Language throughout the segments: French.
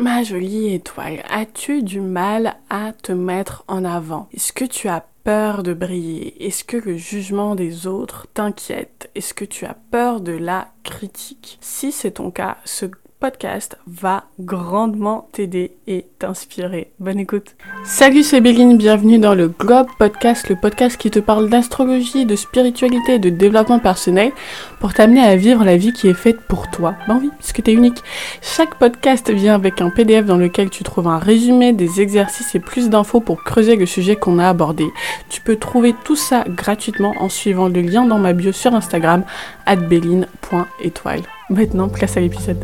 Ma jolie étoile, as-tu du mal à te mettre en avant? Est-ce que tu as peur de briller? Est-ce que le jugement des autres t'inquiète? Est-ce que tu as peur de la critique? Si c'est ton cas, ce podcast va grandement t'aider et t'inspirer. Bonne écoute. Salut, c'est Béline, bienvenue dans le Globe Podcast, le podcast qui te parle d'astrologie, de spiritualité et de développement personnel pour t'amener à vivre la vie qui est faite pour toi. Ben oui, puisque t'es unique. Chaque podcast vient avec un PDF dans lequel tu trouves un résumé, des exercices et plus d'infos pour creuser le sujet qu'on a abordé. Tu peux trouver tout ça gratuitement en suivant le lien dans ma bio sur Instagram, béline.étoile. Maintenant, place à l'épisode.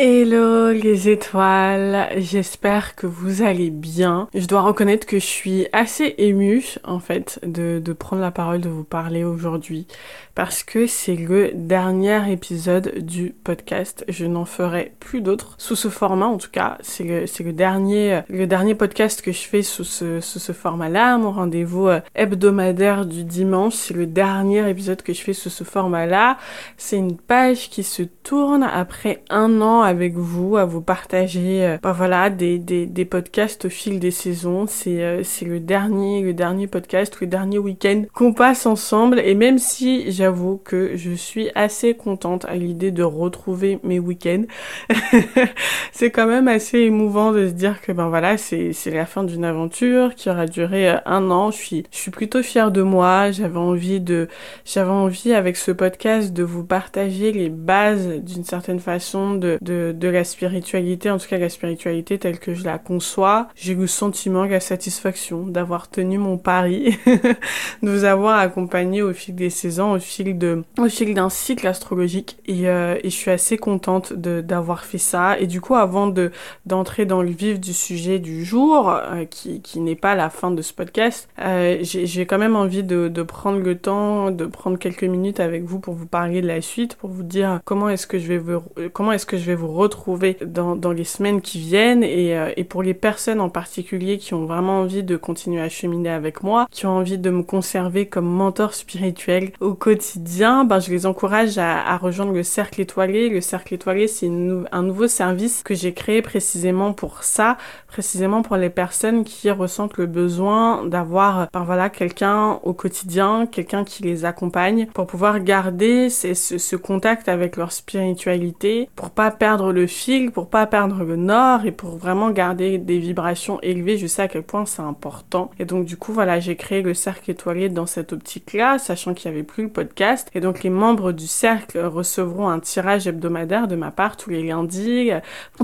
Hello les étoiles, j'espère que vous allez bien. Je dois reconnaître que je suis assez émue en fait de, prendre la parole, de vous parler aujourd'hui parce que c'est le dernier épisode du podcast. Je n'en ferai plus d'autres sous ce format en tout cas. C'est le, le dernier, le dernier podcast que je fais sous ce, sous ce format-là. Mon rendez-vous euh, hebdomadaire du dimanche, c'est le dernier épisode que je fais sous ce format-là. C'est une page qui se tourne après un an avec vous, à vous partager, euh, bah voilà, des, des, des, podcasts au fil des saisons. C'est euh, le dernier, le dernier podcast, le dernier week-end qu'on passe ensemble. Et même si j'avoue que je suis assez contente à l'idée de retrouver mes week-ends, c'est quand même assez émouvant de se dire que ben voilà, c'est la fin d'une aventure qui aura duré euh, un an. Je suis je suis plutôt fière de moi. J'avais envie de j'avais envie avec ce podcast de vous partager les bases d'une certaine façon de de, la spiritualité, en tout cas la spiritualité telle que je la conçois, j'ai le sentiment, la satisfaction d'avoir tenu mon pari, de vous avoir accompagné au fil des saisons, au fil de, au fil d'un cycle astrologique, et, euh, je suis assez contente d'avoir fait ça. Et du coup, avant de d'entrer dans le vif du sujet du jour, euh, qui, qui n'est pas la fin de ce podcast, euh, j'ai quand même envie de, prendre le temps, de prendre quelques minutes avec vous pour vous parler de la suite, pour vous dire comment est-ce que je vais comment est-ce que je vais vous retrouver dans, les semaines qui viennent et, euh, et, pour les personnes en particulier qui ont vraiment envie de continuer à cheminer avec moi, qui ont envie de me conserver comme mentor spirituel au quotidien, ben je les encourage à, à rejoindre le cercle étoilé. Le cercle étoilé, c'est un nouveau service que j'ai créé précisément pour ça, précisément pour les personnes qui ressentent le besoin d'avoir, ben voilà, quelqu'un au quotidien, quelqu'un qui les accompagne pour pouvoir garder ce, ce contact avec leur spiritualité, pour pas perdre le fil, pour pas perdre le nord et pour vraiment garder des vibrations élevées. Je sais à quel point c'est important. Et donc du coup, voilà, j'ai créé le cercle étoilé dans cette optique-là, sachant qu'il n'y avait plus le podcast. Et donc les membres du cercle recevront un tirage hebdomadaire de ma part tous les lundis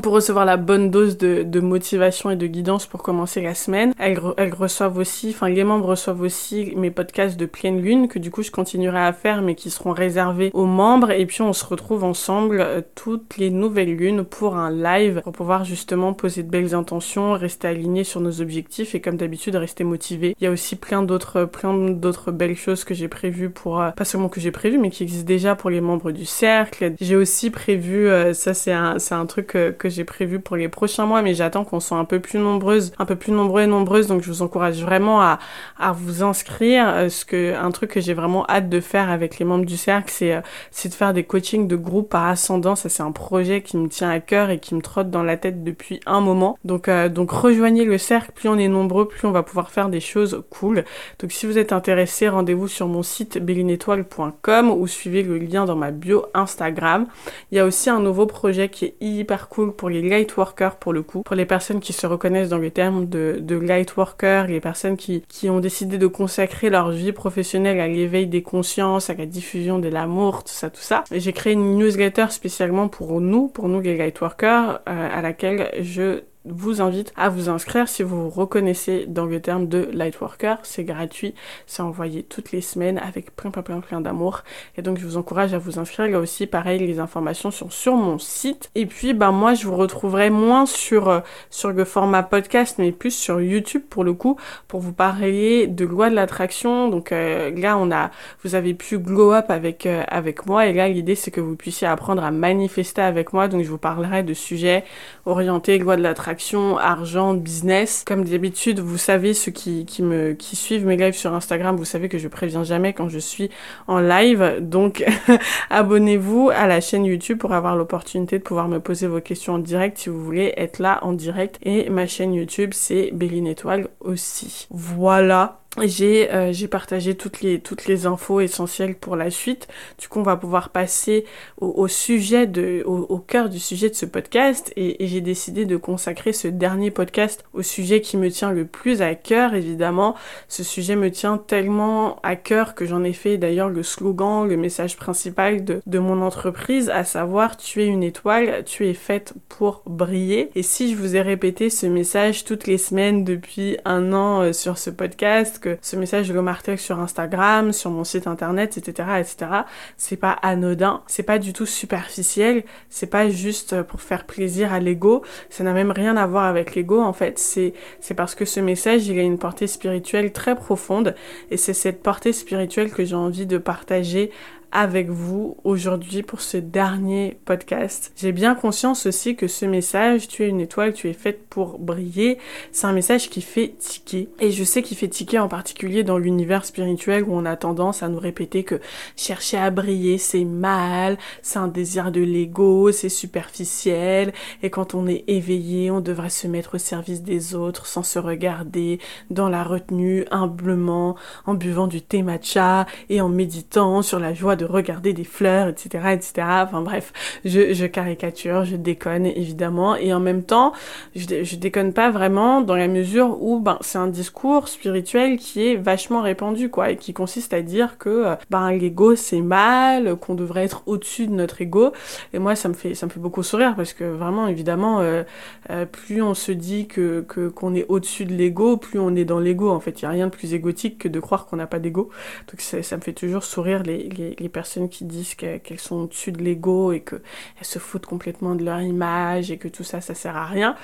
pour recevoir la bonne dose de, motivation et de guidance pour commencer la semaine. Elles, elles reçoivent aussi, enfin les membres reçoivent aussi mes podcasts de pleine lune que du coup je continuerai à faire mais qui seront réservés aux membres. Et puis on se retrouve ensemble euh, toutes les nouvelles lune pour un live pour pouvoir justement poser de belles intentions, rester aligné sur nos objectifs et comme d'habitude rester motivé. Il y a aussi plein d'autres plein d'autres belles choses que j'ai prévues pour euh, pas seulement que j'ai prévu mais qui existent déjà pour les membres du cercle. J'ai aussi prévu euh, ça c'est un c'est un truc que, que j'ai prévu pour les prochains mois mais j'attends qu'on soit un peu plus nombreuses, un peu plus nombreux et nombreuses donc je vous encourage vraiment à à vous inscrire euh, ce que un truc que j'ai vraiment hâte de faire avec les membres du cercle c'est c'est de faire des coachings de groupe par ascendant, ça c'est un projet qui me tient à cœur et qui me trotte dans la tête depuis un moment. Donc, euh, donc rejoignez le cercle, plus on est nombreux, plus on va pouvoir faire des choses cool. Donc si vous êtes intéressé, rendez-vous sur mon site bellinetoile.com ou suivez le lien dans ma bio Instagram. Il y a aussi un nouveau projet qui est hyper cool pour les lightworkers pour le coup, pour les personnes qui se reconnaissent dans le terme de, de les personnes qui, qui ont décidé de consacrer leur vie professionnelle à l'éveil des consciences, à la diffusion de l'amour, tout ça, tout ça. J'ai créé une newsletter spécialement pour nous, pour nous les Lightworkers, euh, à laquelle je vous invite à vous inscrire si vous vous reconnaissez dans le terme de Lightworker. C'est gratuit, c'est envoyé toutes les semaines avec plein plein plein plein d'amour. Et donc je vous encourage à vous inscrire. Là aussi, pareil, les informations sont sur mon site. Et puis, ben moi, je vous retrouverai moins sur euh, sur le format podcast, mais plus sur YouTube pour le coup, pour vous parler de loi de l'attraction. Donc euh, là, on a, vous avez pu glow up avec euh, avec moi. Et là, l'idée c'est que vous puissiez apprendre à manifester avec moi. Donc je vous parlerai de sujets orientés loi de l'attraction distraction, argent, business. Comme d'habitude, vous savez, ceux qui, me, suivent mes lives sur Instagram, vous savez que je préviens jamais quand je suis en live. Donc, abonnez-vous à la chaîne YouTube pour avoir l'opportunité de pouvoir me poser vos questions en direct si vous voulez être là en direct. Et ma chaîne YouTube, c'est Béline Étoile aussi. Voilà j'ai euh, partagé toutes les toutes les infos essentielles pour la suite. Du coup, on va pouvoir passer au, au sujet de au, au, cœur du sujet de ce podcast et, et j'ai décidé de consacrer ce dernier podcast au sujet qui me tient le plus à cœur. Évidemment, ce sujet me tient tellement à cœur que j'en ai fait d'ailleurs le slogan, le message principal de de mon entreprise, à savoir tu es une étoile, tu es faite pour briller. Et si je vous ai répété ce message toutes les semaines depuis un an euh, sur ce podcast que ce message, le martèle sur Instagram, sur mon site internet, etc., etc. C'est pas anodin, c'est pas du tout superficiel, c'est pas juste pour faire plaisir à l'ego, ça n'a même rien à voir avec l'ego, en fait. C'est, c'est parce que ce message, il a une portée spirituelle très profonde, et c'est cette portée spirituelle que j'ai envie de partager avec vous aujourd'hui pour ce dernier podcast. J'ai bien conscience aussi que ce message, tu es une étoile, tu es faite pour briller, c'est un message qui fait tiquer. Et je sais qu'il fait tiquer en particulier dans l'univers spirituel où on a tendance à nous répéter que chercher à briller c'est mal, c'est un désir de l'ego, c'est superficiel, et quand on est éveillé, on devrait se mettre au service des autres sans se regarder, dans la retenue, humblement, en buvant du thé matcha et en méditant sur la joie de regarder des fleurs, etc., etc. Enfin bref, je, je caricature, je déconne évidemment, et en même temps, je, je déconne pas vraiment dans la mesure où ben c'est un discours spirituel qui est vachement répandu quoi, et qui consiste à dire que euh, ben l'ego c'est mal, qu'on devrait être au-dessus de notre ego. Et moi ça me fait ça me fait beaucoup sourire parce que vraiment évidemment euh, euh, plus on se dit que qu'on est au-dessus de l'ego, plus on est dans l'ego. En fait, il y a rien de plus égotique que de croire qu'on n'a pas d'ego. Donc ça, ça me fait toujours sourire les, les, les personnes qui disent qu'elles sont au-dessus de l'ego et qu'elles se foutent complètement de leur image et que tout ça, ça sert à rien.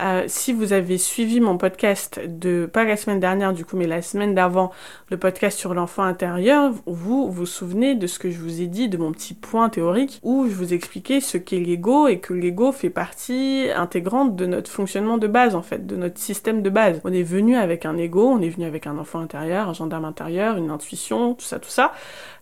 Euh, si vous avez suivi mon podcast de, pas la semaine dernière du coup, mais la semaine d'avant, le podcast sur l'enfant intérieur, vous vous souvenez de ce que je vous ai dit, de mon petit point théorique où je vous expliquais ce qu'est l'ego et que l'ego fait partie intégrante de notre fonctionnement de base en fait, de notre système de base. On est venu avec un ego, on est venu avec un enfant intérieur, un gendarme intérieur, une intuition, tout ça, tout ça.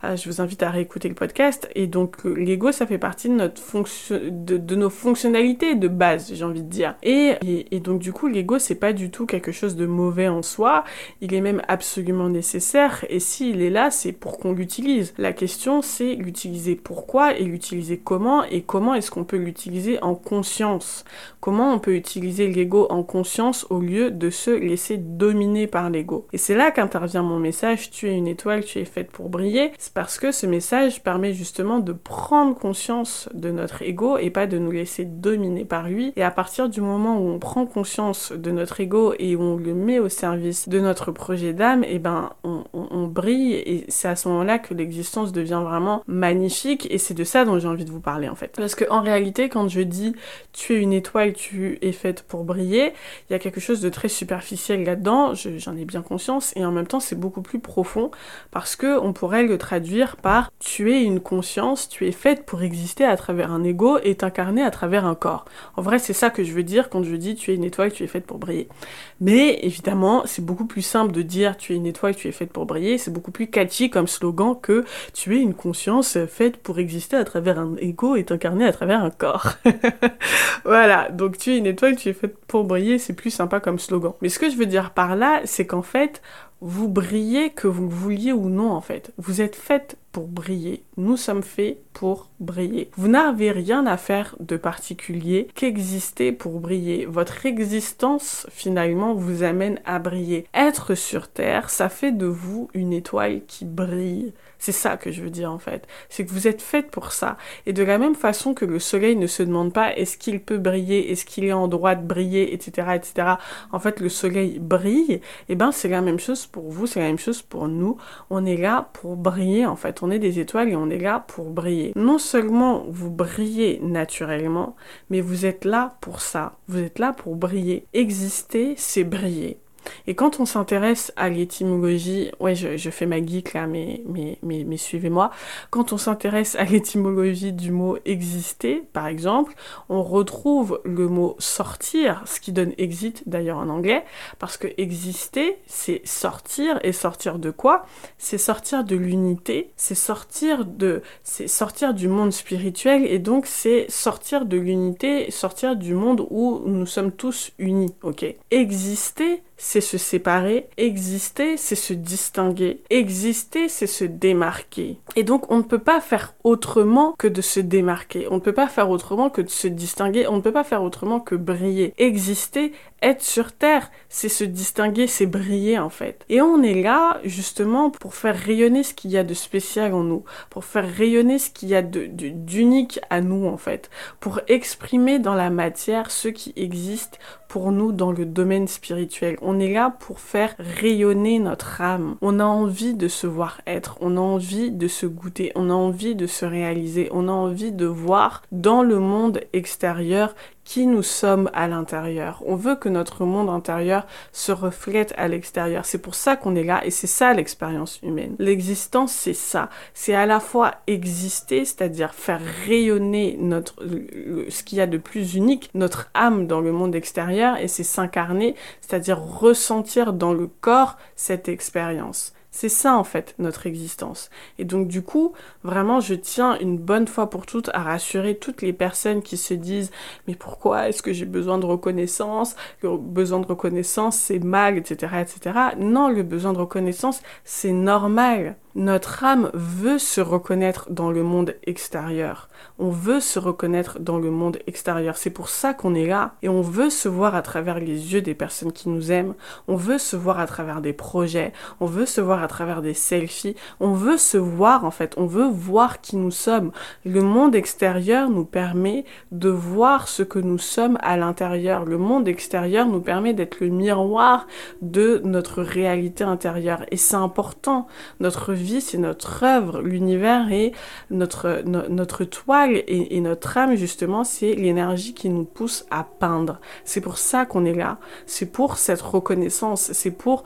Euh, je vous invite à réécouter le podcast. Et donc euh, l'ego, ça fait partie de notre fonction, de, de, nos fonctionnalités de base, j'ai envie de dire. Et, et, et donc du coup, l'ego, c'est pas du tout quelque chose de mauvais en soi. Il est même absolument nécessaire. Et s'il est là, c'est pour qu'on l'utilise. La question, c'est l'utiliser pourquoi et l'utiliser comment et comment est-ce qu'on peut l'utiliser en conscience? Comment on peut utiliser l'ego en conscience au lieu de se laisser dominer par l'ego? Et c'est là qu'intervient mon message. Tu es une étoile, tu es faite pour briller. C'est parce que ce message permet justement de prendre conscience de notre ego et pas de nous laisser dominer par lui. Et à partir du moment où on prend conscience de notre ego et où on le met au service de notre projet d'âme, et eh ben on, brille et c'est à ce moment-là que l'existence devient vraiment magnifique et c'est de ça dont j'ai envie de vous parler en fait. Parce que en réalité, quand je dis tu es une étoile, tu es faite pour briller, il y a quelque chose de très superficiel là-dedans, j'en ai bien conscience et en même temps c'est beaucoup plus profond parce que on pourrait le traduire par tu es une conscience, tu es faite pour exister à travers un ego et t'incarner à travers un corps. En vrai, c'est ça que je veux dire quand je dis tu es une étoile, tu es faite pour briller. Mais évidemment, c'est beaucoup plus simple de dire tu es une étoile, tu es faite pour briller, c'est beaucoup plus catchy comme slogan que tu es une conscience faite pour exister à travers un ego et t'incarner à travers un corps. voilà, donc tu es une étoile, tu es faite pour briller, c'est plus sympa comme slogan. Mais ce que je veux dire par là, c'est qu'en fait, vous brillez que vous le vouliez ou non en fait. Vous êtes faite pour briller. Nous sommes faits pour briller. Vous n'avez rien à faire de particulier qu'exister pour briller. Votre existence finalement vous amène à briller. Être sur Terre, ça fait de vous une étoile qui brille. C'est ça que je veux dire en fait. C'est que vous êtes faite pour ça. Et de la même façon que le soleil ne se demande pas est-ce qu'il peut briller, est-ce qu'il est en droit de briller, etc., etc. En fait, le soleil brille. Et eh ben, c'est la même chose pour vous, c'est la même chose pour nous. On est là pour briller en fait. On est des étoiles et on est là pour briller. Non seulement vous brillez naturellement, mais vous êtes là pour ça. Vous êtes là pour briller. Exister, c'est briller. Et quand on s'intéresse à l'étymologie, ouais, je, fais ma geek là, mais, mais, mais, mais suivez-moi. Quand on s'intéresse à l'étymologie du mot exister, par exemple, on retrouve le mot sortir, ce qui donne exit d'ailleurs en anglais, parce que exister, c'est sortir, et sortir de quoi? C'est sortir de l'unité, c'est sortir de, c'est sortir du monde spirituel, et donc c'est sortir de l'unité, sortir du monde où nous sommes tous unis, ok? Exister, c'est se séparer, exister, c'est se distinguer, exister, c'est se démarquer. Et donc on ne peut pas faire autrement que de se démarquer, on ne peut pas faire autrement que de se distinguer, on ne peut pas faire autrement que briller. Exister, être sur Terre, c'est se distinguer, c'est briller en fait. Et on est là justement pour faire rayonner ce qu'il y a de spécial en nous, pour faire rayonner ce qu'il y a d'unique à nous en fait, pour exprimer dans la matière ce qui existe pour nous dans le domaine spirituel. On est là pour faire rayonner notre âme. On a envie de se voir être, on a envie de se goûter, on a envie de se réaliser, on a envie de voir dans le monde extérieur qui nous sommes à l'intérieur. On veut que notre monde intérieur se reflète à l'extérieur. C'est pour ça qu'on est là et c'est ça l'expérience humaine. L'existence, c'est ça. C'est à la fois exister, c'est-à-dire faire rayonner notre, ce qu'il y a de plus unique, notre âme dans le monde extérieur et c'est s'incarner, c'est-à-dire ressentir dans le corps cette expérience. C'est ça en fait notre existence. Et donc du coup, vraiment, je tiens une bonne fois pour toutes à rassurer toutes les personnes qui se disent mais pourquoi est-ce que j'ai besoin de reconnaissance? Le besoin de reconnaissance c'est mal, etc., etc. Non, le besoin de reconnaissance c'est normal. Notre âme veut se reconnaître dans le monde extérieur. On veut se reconnaître dans le monde extérieur. C'est pour ça qu'on est là. Et on veut se voir à travers les yeux des personnes qui nous aiment. On veut se voir à travers des projets. On veut se voir à travers des selfies. On veut se voir en fait. On veut voir qui nous sommes. Le monde extérieur nous permet de voir ce que nous sommes à l'intérieur. Le monde extérieur nous permet d'être le miroir de notre réalité intérieure. Et c'est important. Notre vie, c'est notre œuvre. L'univers est notre, notre toile et, notre âme, justement, c'est l'énergie qui nous pousse à peindre. C'est pour ça qu'on est là. C'est pour cette reconnaissance. C'est pour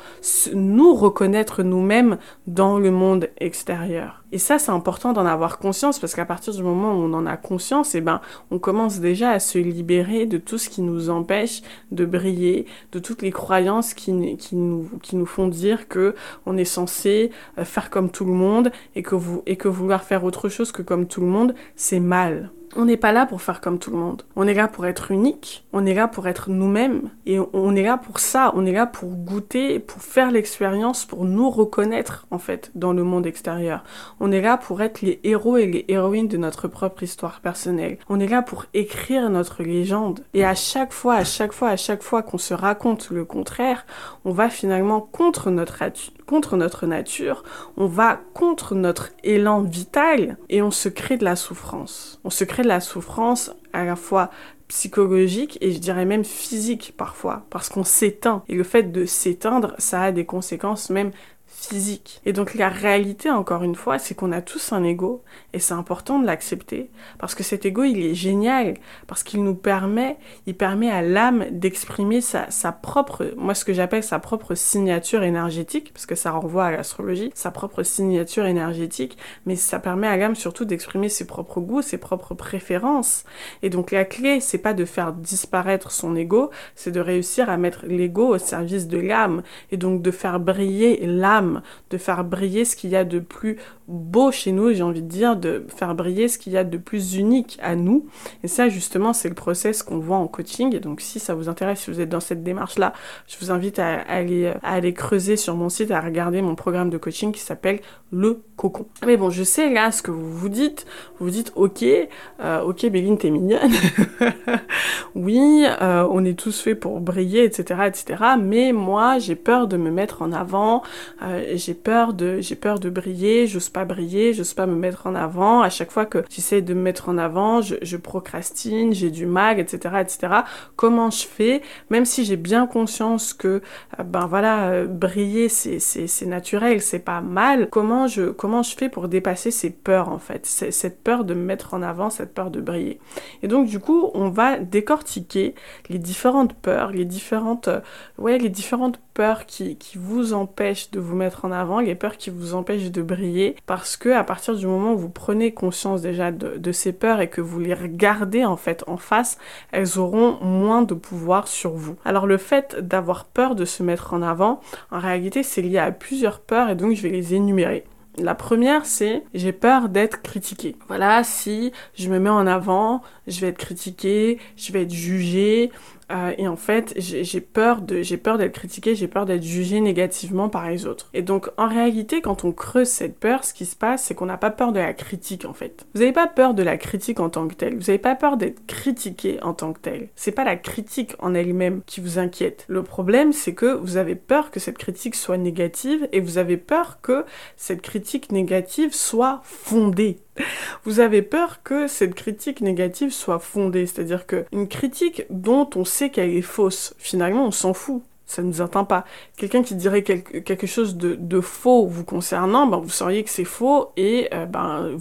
nous reconnaître nous-mêmes dans le monde extérieur. Et ça, c'est important d'en avoir conscience parce qu'à partir du moment où on en a conscience, eh ben, on commence déjà à se libérer de tout ce qui nous empêche de briller, de toutes les croyances qui, qui, nous, qui nous font dire que on est censé euh, faire comme tout le monde et que, vous, et que vouloir faire autre chose que comme tout le monde, c'est mal. On n'est pas là pour faire comme tout le monde. On est là pour être unique. On est là pour être nous-mêmes. Et on est là pour ça. On est là pour goûter, pour faire l'expérience, pour nous reconnaître, en fait, dans le monde extérieur. On est là pour être les héros et les héroïnes de notre propre histoire personnelle. On est là pour écrire notre légende. Et à chaque fois, à chaque fois, à chaque fois qu'on se raconte le contraire, on va finalement contre notre, contre notre nature, on va contre notre élan vital et on se crée de la souffrance. On se crée de la souffrance à la fois psychologique et je dirais même physique parfois parce qu'on s'éteint et le fait de s'éteindre ça a des conséquences même physique. Et donc la réalité, encore une fois, c'est qu'on a tous un ego, et c'est important de l'accepter, parce que cet ego, il est génial, parce qu'il nous permet, il permet à l'âme d'exprimer sa, sa propre, moi ce que j'appelle sa propre signature énergétique, parce que ça renvoie à l'astrologie, sa propre signature énergétique, mais ça permet à l'âme surtout d'exprimer ses propres goûts, ses propres préférences. Et donc la clé, c'est pas de faire disparaître son ego, c'est de réussir à mettre l'ego au service de l'âme, et donc de faire briller l'âme de faire briller ce qu'il y a de plus beau chez nous, j'ai envie de dire, de faire briller ce qu'il y a de plus unique à nous. Et ça, justement, c'est le process qu'on voit en coaching. Et donc, si ça vous intéresse, si vous êtes dans cette démarche-là, je vous invite à aller, creuser sur mon site, à regarder mon programme de coaching qui s'appelle Le Cocon. Mais bon, je sais là ce que vous vous dites. Vous vous dites, ok, euh, ok, Béline, t'es mignonne. oui, euh, on est tous faits pour briller, etc., etc. Mais moi, j'ai peur de me mettre en avant. Euh, j'ai peur de j'ai peur de briller, briller, j'ose pas me mettre en avant. À chaque fois que j'essaie de me mettre en avant, je, procrastine, j'ai du mag, etc., etc. Comment je fais, même si j'ai bien conscience que euh, ben voilà, briller c'est c'est naturel, c'est pas mal. Comment je comment je fais pour dépasser ces peurs en fait, cette peur de me mettre en avant, cette peur de briller. Et donc du coup, on va décortiquer les différentes peurs, les différentes, euh, ouais, les différentes peurs qui, qui, vous empêchent de vous mettre en avant, les peurs qui vous empêchent de briller, parce que à partir du moment où vous prenez conscience déjà de, ces peurs et que vous les regardez en fait en face, elles auront moins de pouvoir sur vous. Alors le fait d'avoir peur de se mettre en avant, en réalité c'est lié à plusieurs peurs et donc je vais les énumérer. La première, c'est j'ai peur d'être critiqué. Voilà, si je me mets en avant, je vais être critiqué, je vais être jugé, euh, et en fait, j'ai peur de, j'ai peur d'être critiqué, j'ai peur d'être jugé négativement par les autres. Et donc, en réalité, quand on creuse cette peur, ce qui se passe, c'est qu'on n'a pas peur de la critique, en fait. Vous n'avez pas peur de la critique en tant que telle. Vous n'avez pas peur d'être critiqué en tant que tel. C'est pas la critique en elle-même qui vous inquiète. Le problème, c'est que vous avez peur que cette critique soit négative et vous avez peur que cette critique négative soit fondée. Vous avez peur que cette critique négative soit fondée, c'est-à-dire qu'une critique dont on sait qu'elle est fausse, finalement on s'en fout ça ne nous atteint pas. Quelqu'un qui dirait quelque, chose de, faux vous concernant, ben, vous sauriez que c'est faux et euh, ben,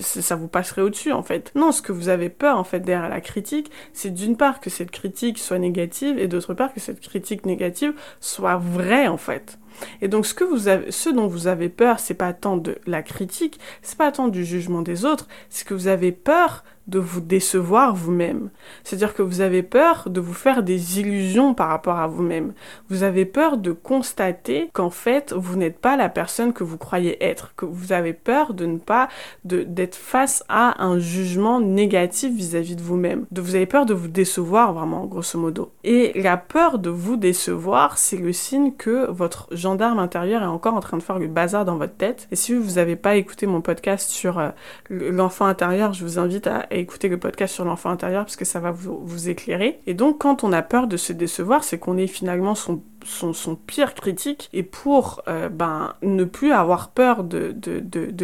ça vous passerait au-dessus en fait. Non, ce que vous avez peur en fait derrière la critique, c'est d'une part que cette critique soit négative et d'autre part que cette critique négative soit vraie en fait. Et donc ce que vous avez, ce dont vous avez peur, c'est pas tant de la critique, c'est pas tant du jugement des autres, c'est que vous avez peur de vous décevoir vous-même. C'est-à-dire que vous avez peur de vous faire des illusions par rapport à vous-même. Vous avez peur de constater qu'en fait, vous n'êtes pas la personne que vous croyez être, que vous avez peur de ne pas d'être face à un jugement négatif vis-à-vis de vous-même. De vous avez peur de vous décevoir vraiment grosso modo. Et la peur de vous décevoir, c'est le signe que votre gendarme intérieur est encore en train de faire le bazar dans votre tête. Et si vous n'avez pas écouté mon podcast sur euh, l'enfant intérieur, je vous invite à écouter le podcast sur l'enfant intérieur parce que ça va vous, éclairer. Et donc, quand on a peur de se décevoir, c'est qu'on est finalement son pire critique et pour euh, ben ne plus avoir peur de,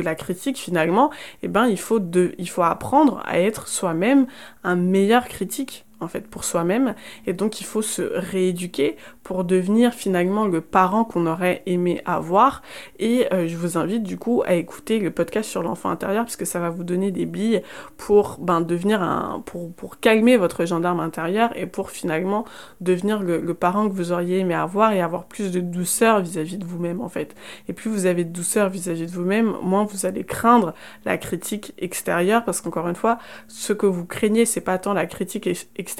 la critique finalement eh ben il faut il faut apprendre à être soi-même un meilleur critique en fait pour soi-même. Et donc il faut se rééduquer pour devenir finalement le parent qu'on aurait aimé avoir. Et euh, je vous invite du coup à écouter le podcast sur l'enfant intérieur parce que ça va vous donner des billes pour ben devenir un pour, calmer votre gendarme intérieur et pour finalement devenir le, le parent que vous auriez aimé avoir et avoir plus de douceur vis-à-vis de vous-même en fait. Et plus vous avez de douceur vis-à-vis de vous-même moins vous allez craindre la critique extérieure parce qu'encore une fois ce que vous craignez c'est pas tant la critique extérieure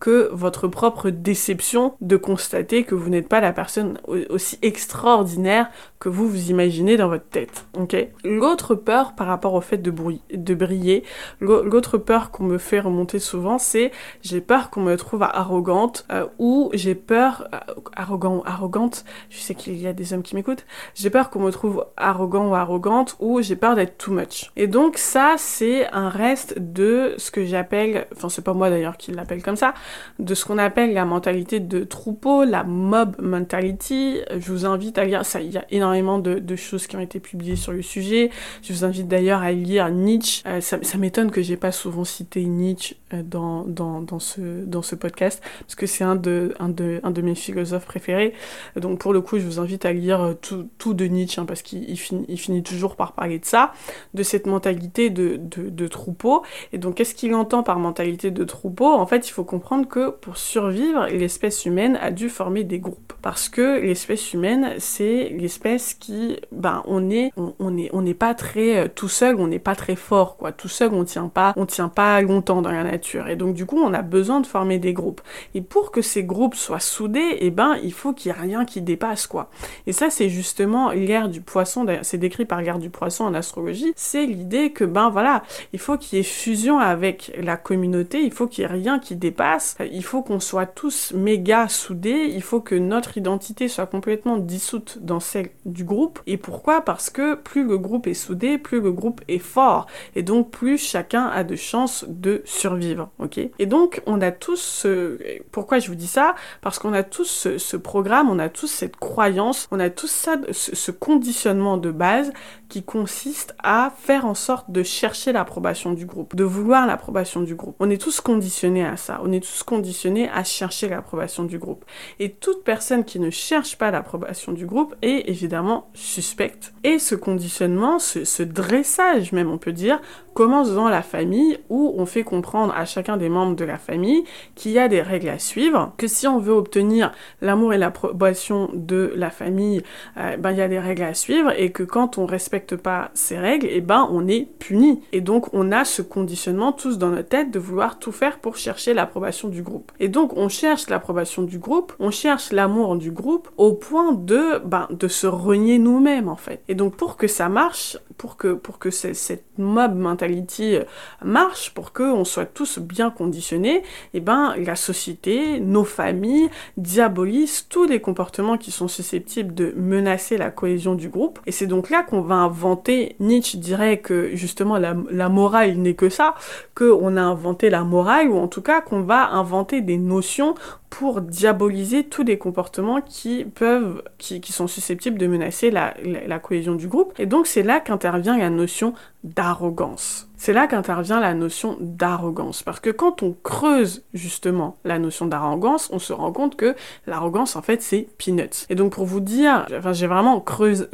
que votre propre déception de constater que vous n'êtes pas la personne aussi extraordinaire que vous vous imaginez dans votre tête. Ok? L'autre peur par rapport au fait de, de briller, l'autre peur qu'on me fait remonter souvent, c'est j'ai peur qu'on me trouve arrogante euh, ou j'ai peur euh, arrogant arrogante. Je sais qu'il y a des hommes qui m'écoutent. J'ai peur qu'on me trouve arrogant ou arrogante ou j'ai peur d'être too much. Et donc ça c'est un reste de ce que j'appelle, enfin c'est pas moi d'ailleurs qui l'appelle comme ça, de ce qu'on appelle la mentalité de troupeau, la mob mentality. Je vous invite à lire, ça, il y a énormément de, choses qui ont été publiées sur le sujet. Je vous invite d'ailleurs à lire Nietzsche. Euh, ça, m'étonne que j'ai pas souvent cité Nietzsche euh, dans, dans, dans, ce, dans ce podcast, parce que c'est un de, un, de, un de mes philosophes préférés. Donc pour le coup, je vous invite à lire euh, tout, tout de Nietzsche, hein, parce qu'il finit, toujours par parler de ça, de cette mentalité de, de troupeau. Et donc qu'est-ce qu'il entend par mentalité de troupeau? En fait, il faut comprendre que pour survivre, l'espèce humaine a dû former des groupes. Parce que l'espèce humaine, c'est l'espèce qui, ben, on est, on, est, on n'est pas très euh, tout seul, on n'est pas très fort, quoi. Tout seul, on tient pas, on tient pas longtemps dans la nature. Et donc, du coup, on a besoin de former des groupes. Et pour que ces groupes soient soudés, eh ben, il faut qu'il y ait rien qui dépasse, quoi. Et ça, c'est justement l'ère du poisson, c'est décrit par l'ère du poisson en astrologie, c'est l'idée que, ben, voilà, il faut qu'il y ait fusion avec la communauté, il faut qu'il y ait rien qui dépasse, il faut qu'on soit tous méga soudés, il faut que notre identité soit complètement dissoute dans celle du groupe. Et pourquoi? Parce que plus le groupe est soudé, plus le groupe est fort. Et donc plus chacun a de chances de survivre. Ok? Et donc on a tous ce... Pourquoi je vous dis ça? Parce qu'on a tous ce, programme, on a tous cette croyance, on a tous ça, ce conditionnement de base qui consiste à faire en sorte de chercher l'approbation du groupe, de vouloir l'approbation du groupe. On est tous conditionnés à ça, on est tous conditionnés à chercher l'approbation du groupe. Et toute personne qui ne cherche pas l'approbation du groupe est évidemment suspecte. Et ce conditionnement, ce, dressage même on peut dire, commence dans la famille où on fait comprendre à chacun des membres de la famille qu'il y a des règles à suivre, que si on veut obtenir l'amour et l'approbation de la famille, euh, ben il y a des règles à suivre et que quand on respecte pas ces règles, et eh ben on est puni. Et donc on a ce conditionnement tous dans notre tête de vouloir tout faire pour chercher l'approbation du groupe. Et donc on cherche l'approbation du groupe, on cherche l'amour du groupe au point de ben de se renier nous-mêmes en fait. Et donc pour que ça marche, pour que pour que cette mob mentality euh, marche, pour que on soit tous bien conditionnés, et eh ben la société, nos familles diabolisent tous les comportements qui sont susceptibles de menacer la cohésion du groupe. Et c'est donc là qu'on va inventer, Nietzsche dirait que justement la, la morale n'est que ça, qu'on a inventé la morale, ou en tout cas qu'on va inventer des notions pour diaboliser tous les comportements qui peuvent, qui, sont susceptibles de menacer la, cohésion du groupe. Et donc c'est là qu'intervient la notion d'arrogance. C'est là qu'intervient la notion d'arrogance. Parce que quand on creuse justement la notion d'arrogance, on se rend compte que l'arrogance, en fait, c'est peanuts. Et donc, pour vous dire, enfin, j'ai vraiment creusé,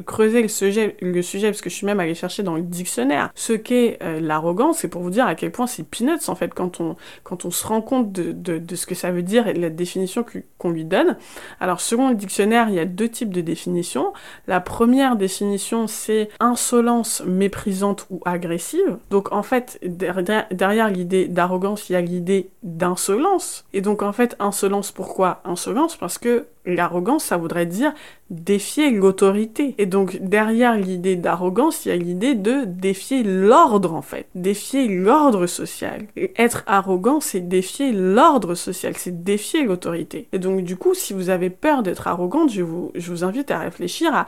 le, sujet, le sujet, parce que je suis même allée chercher dans le dictionnaire ce qu'est euh, l'arrogance, c'est pour vous dire à quel point c'est peanuts, en fait, quand on, quand on se rend compte de, de, ce que ça veut dire et de la définition qu'on lui donne. Alors, selon le dictionnaire, il y a deux types de définitions. La première définition, c'est insolence méprisante ou agressive. En fait, derrière, l'idée d'arrogance, il y a l'idée d'insolence. Et donc, en fait, insolence, pourquoi insolence? Parce que l'arrogance, ça voudrait dire défier l'autorité. Et donc, derrière l'idée d'arrogance, il y a l'idée de défier l'ordre, en fait. Défier l'ordre social. Et être arrogant, c'est défier l'ordre social, c'est défier l'autorité. Et donc, du coup, si vous avez peur d'être arrogante, je vous, je vous invite à réfléchir à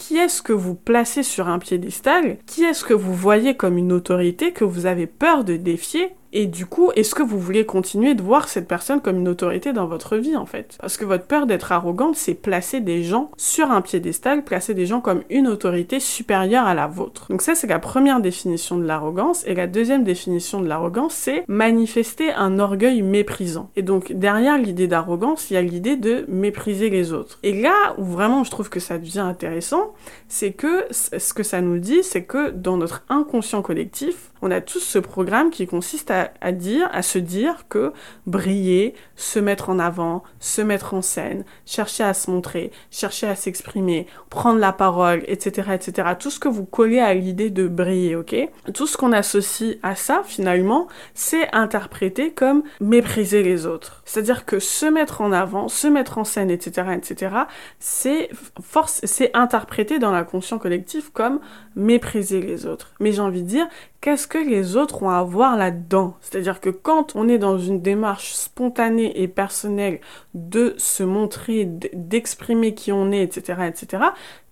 qui est-ce que vous placez sur un piédestal? Qui est-ce que vous voyez comme une autorité que vous avez peur de défier? Et du coup, est-ce que vous voulez continuer de voir cette personne comme une autorité dans votre vie, en fait? Parce que votre peur d'être arrogante, c'est placer des gens sur un piédestal, placer des gens comme une autorité supérieure à la vôtre. Donc ça, c'est la première définition de l'arrogance. Et la deuxième définition de l'arrogance, c'est manifester un orgueil méprisant. Et donc, derrière l'idée d'arrogance, il y a l'idée de mépriser les autres. Et là où vraiment je trouve que ça devient intéressant, c'est que ce que ça nous dit, c'est que dans notre inconscient collectif, on a tous ce programme qui consiste à, dire, à se dire que briller, se mettre en avant, se mettre en scène, chercher à se montrer, chercher à s'exprimer, prendre la parole, etc., etc. Tout ce que vous collez à l'idée de briller, ok? Tout ce qu'on associe à ça, finalement, c'est interprété comme mépriser les autres. C'est-à-dire que se mettre en avant, se mettre en scène, etc., etc., c'est force, c'est interprété dans la conscience collective comme mépriser les autres. Mais j'ai envie de dire, qu'est-ce que les autres ont à voir là-dedans C'est-à-dire que quand on est dans une démarche spontanée et personnelle de se montrer, d'exprimer qui on est, etc., etc.,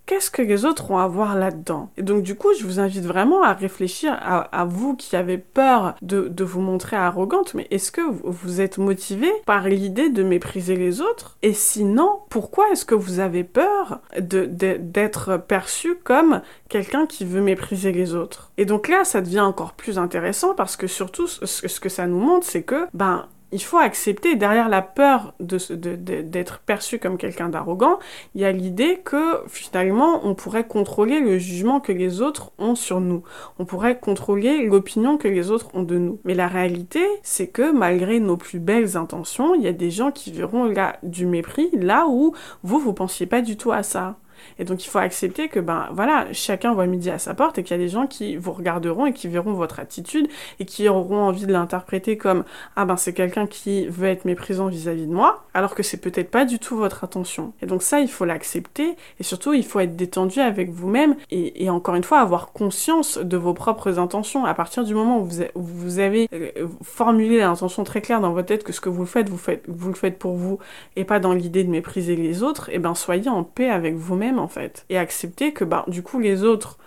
qu'est-ce que les autres ont à voir là-dedans? Et donc du coup, je vous invite vraiment à réfléchir à, vous qui avez peur de, vous montrer arrogante, mais est-ce que vous, êtes motivé par l'idée de mépriser les autres? Et sinon, pourquoi est-ce que vous avez peur d'être perçu comme quelqu'un qui veut mépriser les autres? Et donc là, ça devient encore plus intéressant parce que surtout, ce que ça nous montre, c'est que, ben, il faut accepter, derrière la peur d'être de, perçu comme quelqu'un d'arrogant, il y a l'idée que finalement on pourrait contrôler le jugement que les autres ont sur nous. On pourrait contrôler l'opinion que les autres ont de nous. Mais la réalité, c'est que malgré nos plus belles intentions, il y a des gens qui verront là du mépris là où vous, vous pensiez pas du tout à ça. Et donc il faut accepter que ben voilà, chacun voit midi à sa porte et qu'il y a des gens qui vous regarderont et qui verront votre attitude et qui auront envie de l'interpréter comme ah ben c'est quelqu'un qui veut être méprisant vis-à-vis de moi, alors que c'est peut-être pas du tout votre intention. Et donc ça il faut l'accepter et surtout il faut être détendu avec vous-même et, encore une fois avoir conscience de vos propres intentions. À partir du moment où vous, avez euh, formulé l'intention très claire dans votre tête que ce que vous faites, vous faites, vous le faites pour vous et pas dans l'idée de mépriser les autres, et eh ben soyez en paix avec vous-même en fait et accepter que bah du coup les autres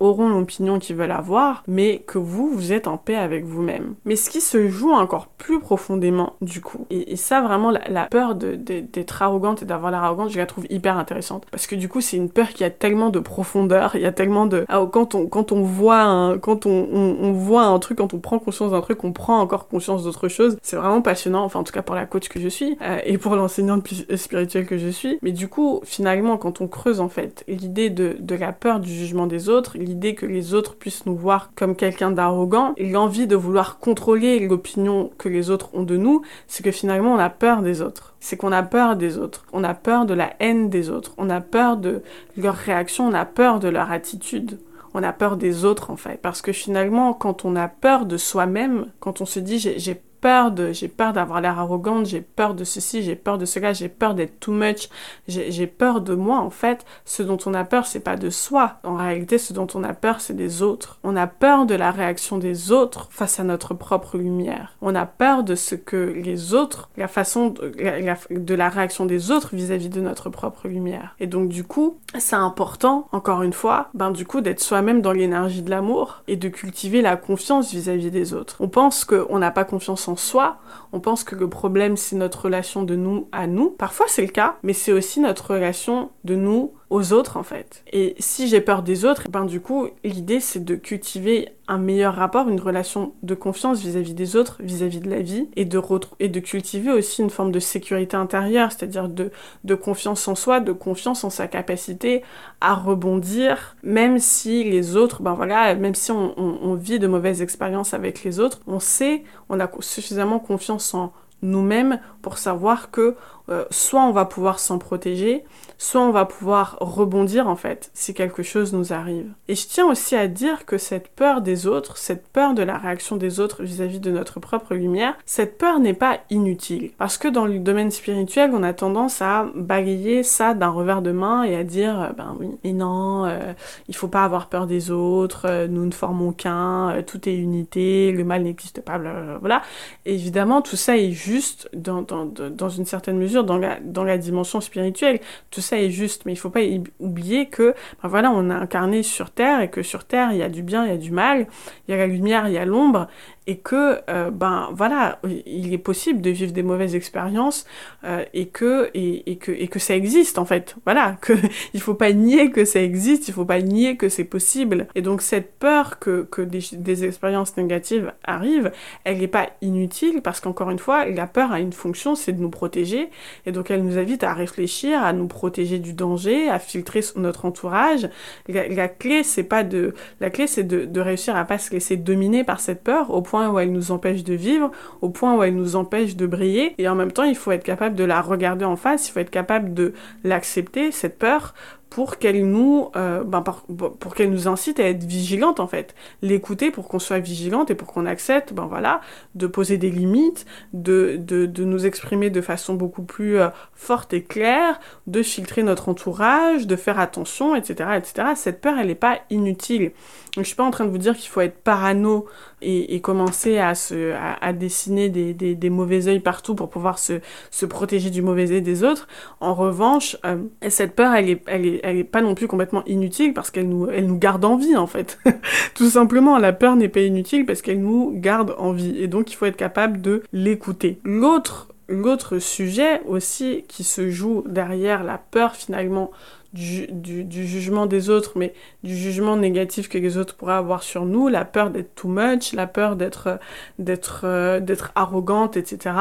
auront l'opinion qu'ils veulent avoir, mais que vous, vous êtes en paix avec vous-même. Mais ce qui se joue encore plus profondément, du coup, et, ça vraiment, la, peur d'être arrogante et d'avoir l'air je la trouve hyper intéressante. Parce que du coup, c'est une peur qui a tellement de profondeur, il y a tellement de... Ah, quand, on, quand on voit un, quand on, voit un truc, quand on prend conscience d'un truc, on prend encore conscience d'autre chose. C'est vraiment passionnant, enfin en tout cas pour la coach que je suis, euh, et pour l'enseignante spirituelle que je suis. Mais du coup, finalement, quand on creuse en fait l'idée de la peur du jugement des autres, l'idée que les autres puissent nous voir comme quelqu'un d'arrogant, l'envie de vouloir contrôler l'opinion que les autres ont de nous, c'est que finalement on a peur des autres. C'est qu'on a peur des autres. On a peur de la haine des autres. On a peur de leur réaction. On a peur de leur attitude on a peur des autres en fait. Parce que finalement, quand on a peur de soi-même, quand on se dit j'ai peur de, j'ai peur d'avoir l'air arrogante, j'ai peur de ceci, j'ai peur de cela, j'ai peur d'être too much, j'ai peur de moi. En fait, ce dont on a peur, c'est pas de soi. En réalité, ce dont on a peur, c'est des autres. On a peur de la réaction des autres face à notre propre lumière. On a peur de ce que les autres, la façon de la, réaction des autres vis-à-vis de notre propre lumière. Et donc, du coup, c'est important, encore une fois, ben, du coup, d'être soi-même dans l'énergie de l'amour et de cultiver la confiance vis-à-vis -vis des autres. On pense qu'on n'a pas confiance soi, on pense que le problème c'est notre relation de nous à nous. Parfois c'est le cas, mais c'est aussi notre relation de nous aux autres en fait. Et si j'ai peur des autres, ben du coup, l'idée c'est de cultiver un meilleur rapport, une relation de confiance vis-à-vis des autres, vis-à-vis de la vie, et de, et de cultiver aussi une forme de sécurité intérieure, c'est-à-dire de, de confiance en soi, de confiance en sa capacité à rebondir, même si les autres, ben voilà, même si on, on vit de mauvaises expériences avec les autres, on sait, on a suffisamment confiance en nous-mêmes pour savoir que euh, soit on va pouvoir s'en protéger, soit on va pouvoir rebondir en fait si quelque chose nous arrive. Et je tiens aussi à dire que cette peur des autres, cette peur de la réaction des autres vis-à-vis de notre propre lumière, cette peur n'est pas inutile. Parce que dans le domaine spirituel, on a tendance à balayer ça d'un revers de main et à dire, euh, ben oui, mais non, euh, il faut pas avoir peur des autres, nous ne formons qu'un, tout est unité, le mal n'existe pas, blablabla. évidemment, tout ça est juste dans une certaine mesure dans la, dimension spirituelle. Tout ça est juste, mais il faut pas oublier que, ben voilà, on est incarné sur Terre et que sur Terre, il y a du bien, il y a du mal, il y a la lumière, il y a l'ombre, et que euh, ben voilà il est possible de vivre des mauvaises expériences euh, et que et, que et que ça existe en fait. Voilà que il faut pas nier que ça existe il faut pas nier que c'est possible. Et donc cette peur que que des, expériences négatives arrivent elle n'est pas inutile parce qu'encore une fois la peur a une fonction c'est de nous protéger. Et donc elle nous invite à réfléchir à nous protéger du danger à filtrer notre entourage. La, clé c'est pas de la clé c'est de, de réussir à pas se laisser dominer par cette peur au point où elle nous empêche de vivre, au point où elle nous empêche de briller. Et en même temps, il faut être capable de la regarder en face, il faut être capable de l'accepter, cette peur, pour qu'elle nous, euh, ben, pour qu'elle nous incite à être vigilante en fait, l'écouter pour qu'on soit vigilante et pour qu'on accepte, ben voilà, de poser des limites, de, de, de nous exprimer de façon beaucoup plus euh, forte et claire, de filtrer notre entourage, de faire attention, etc., etc. Cette peur, elle n'est pas inutile. Je suis pas en train de vous dire qu'il faut être parano et, commencer à dessiner des, mauvais œils partout pour pouvoir se, protéger du mauvais œil des autres. En revanche, euh, cette peur, elle est pas non plus complètement inutile parce qu'elle nous, elle nous garde en vie en fait. Tout simplement, la peur n'est pas inutile parce qu'elle nous garde en vie et donc il faut être capable de l'écouter. L'autre L'autre sujet aussi qui se joue derrière la peur finalement du, du, jugement des autres, mais du jugement négatif que les autres pourraient avoir sur nous, la peur d'être too much, la peur d'être d'être euh, d'être arrogante, etc.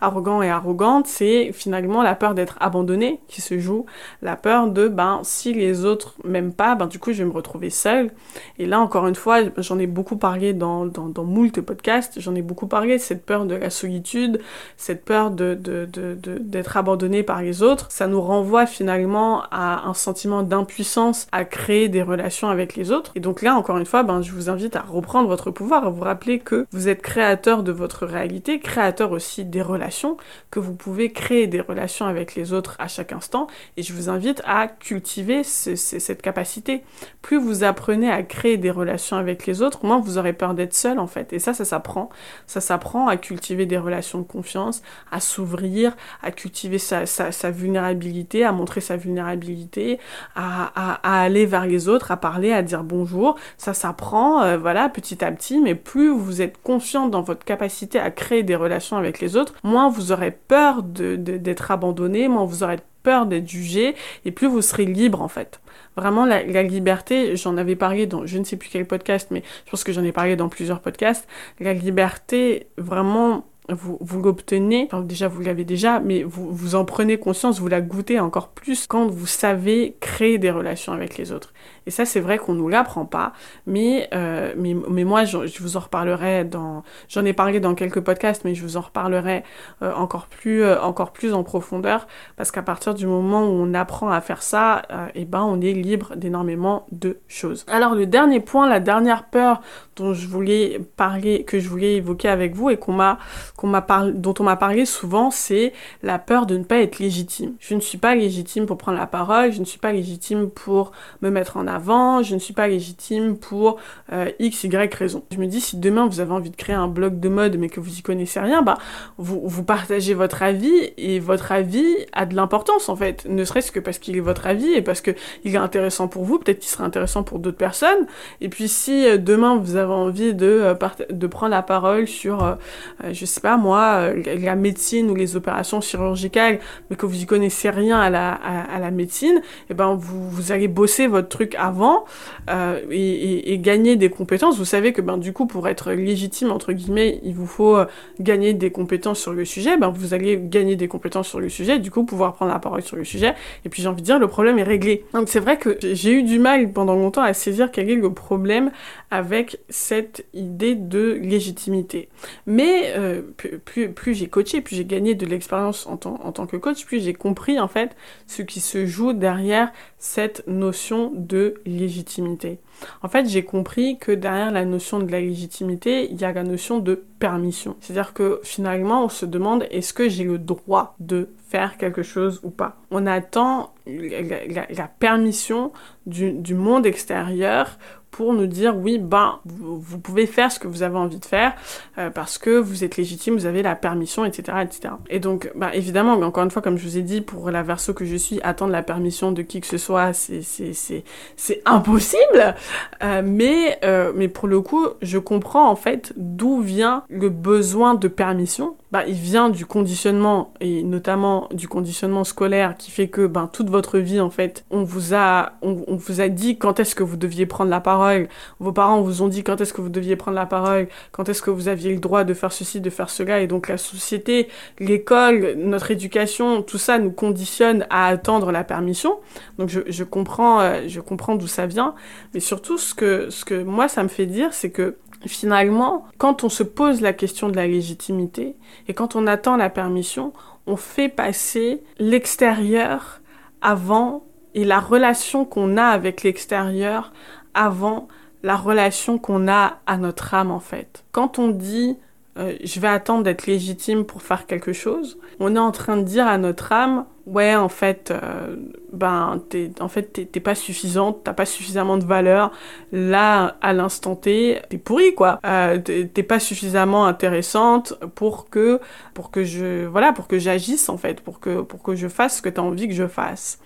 Arrogant et arrogante, c'est finalement la peur d'être abandonné qui se joue, la peur de ben si les autres m'aiment pas, ben du coup je vais me retrouver seule. Et là encore une fois, j'en ai beaucoup parlé dans dans, dans moult podcasts, j'en ai beaucoup parlé cette peur de la solitude, cette peur de de d'être de, abandonné par les autres. Ça nous renvoie finalement à un sentiment d'impuissance à créer des relations avec les autres. Et donc là, encore une fois, ben, je vous invite à reprendre votre pouvoir, à vous rappeler que vous êtes créateur de votre réalité, créateur aussi des relations, que vous pouvez créer des relations avec les autres à chaque instant. Et je vous invite à cultiver cette capacité. Plus vous apprenez à créer des relations avec les autres, moins vous aurez peur d'être seul en fait. Et ça, ça s'apprend. Ça s'apprend à cultiver des relations de confiance, à s'ouvrir, à cultiver sa, sa vulnérabilité, à montrer sa vulnérabilité à, aller vers les autres, à parler, à dire bonjour. Ça s'apprend, euh, voilà, petit à petit, mais plus vous êtes confiant dans votre capacité à créer des relations avec les autres, moins vous aurez peur d'être de, abandonné, moins vous aurez peur d'être jugé, et plus vous serez libre en fait. Vraiment, la, la liberté, j'en avais parlé dans je ne sais plus quel podcast, mais je pense que j'en ai parlé dans plusieurs podcasts, la liberté, vraiment, vous, vous l'obtenez, enfin déjà vous l'avez déjà, mais vous, vous en prenez conscience, vous la goûtez encore plus quand vous savez créer des relations avec les autres. Et ça, c'est vrai qu'on nous l'apprend pas, mais, euh, mais, mais, moi, je, vous en reparlerai dans... J'en ai parlé dans quelques podcasts, mais je vous en reparlerai euh, encore, plus, euh, encore plus en profondeur, parce qu'à partir du moment où on apprend à faire ça, et eh ben, on est libre d'énormément de choses. Alors, le dernier point, la dernière peur dont je voulais parler, que je voulais évoquer avec vous et qu'on m'a, dont on m'a parlé souvent, c'est la peur de ne pas être légitime. Je ne suis pas légitime pour prendre la parole, je ne suis pas légitime pour me mettre en avant, je ne suis pas légitime pour euh, x, y raison. Je me dis, si demain vous avez envie de créer un blog de mode mais que vous y connaissez rien, bah, vous, vous partagez votre avis et votre avis a de l'importance en fait. Ne serait-ce que parce qu'il est votre avis et parce qu'il est intéressant pour vous, peut-être qu'il sera intéressant pour d'autres personnes. Et puis si euh, demain vous avez envie de, euh, de prendre la parole sur, je sais pas moi, la médecine ou les opérations chirurgicales, mais que vous y connaissez rien à la, médecine, et eh ben vous, vous allez bosser votre truc avant euh, et, gagner des compétences. Vous savez que ben, du coup, pour être légitime, entre guillemets, il vous faut euh, gagner des compétences sur le sujet. Ben, vous allez gagner des compétences sur le sujet, du coup, pouvoir prendre la parole sur le sujet. Et puis, j'ai envie de dire, le problème est réglé. Donc, c'est vrai que j'ai eu du mal pendant longtemps à saisir quel est le problème avec cette idée de légitimité. Mais euh, plus, j'ai coaché, plus j'ai gagné de l'expérience en, en tant que coach, plus j'ai compris en fait ce qui se joue derrière cette notion de légitimité. En fait, j'ai compris que derrière la notion de la légitimité, il y a la notion de permission. C'est-à-dire que finalement, on se demande est-ce que j'ai le droit de faire quelque chose ou pas. On attend la, permission du, monde extérieur pour nous dire oui, ben, vous, pouvez faire ce que vous avez envie de faire euh, parce que vous êtes légitime, vous avez la permission, etc. etc. Et donc, ben, évidemment, encore une fois, comme je vous ai dit, pour la verso que je suis, attendre la permission de qui que ce soit, c'est impossible. Euh, mais, euh, mais pour le coup, je comprends en fait d'où vient le besoin de permission bah, il vient du conditionnement et notamment du conditionnement scolaire qui fait que ben, toute votre vie en fait on vous a on, vous a dit quand est-ce que vous deviez prendre la parole. Vos parents vous ont dit quand est-ce que vous deviez prendre la parole quand est-ce que vous aviez le droit de faire ceci de faire cela. Et donc la société l'école notre éducation tout ça nous conditionne à attendre la permission. Donc je, je comprends euh, je comprends d'où ça vient. Mais surtout ce que ce que moi ça me fait dire c'est que finalement, quand on se pose la question de la légitimité et quand on attend la permission, on fait passer l'extérieur avant et la relation qu'on a avec l'extérieur avant la relation qu'on a à notre âme en fait. Quand on dit euh, je vais attendre d'être légitime pour faire quelque chose, on est en train de dire à notre âme ouais en fait euh, ben t'es en fait t'es pas suffisante t'as pas suffisamment de valeur. Là à l'instant T t'es pourri quoi. Euh, t'es pas suffisamment intéressante pour que pour que je voilà pour que j'agisse en fait pour que pour que je fasse ce que t'as envie que je fasse.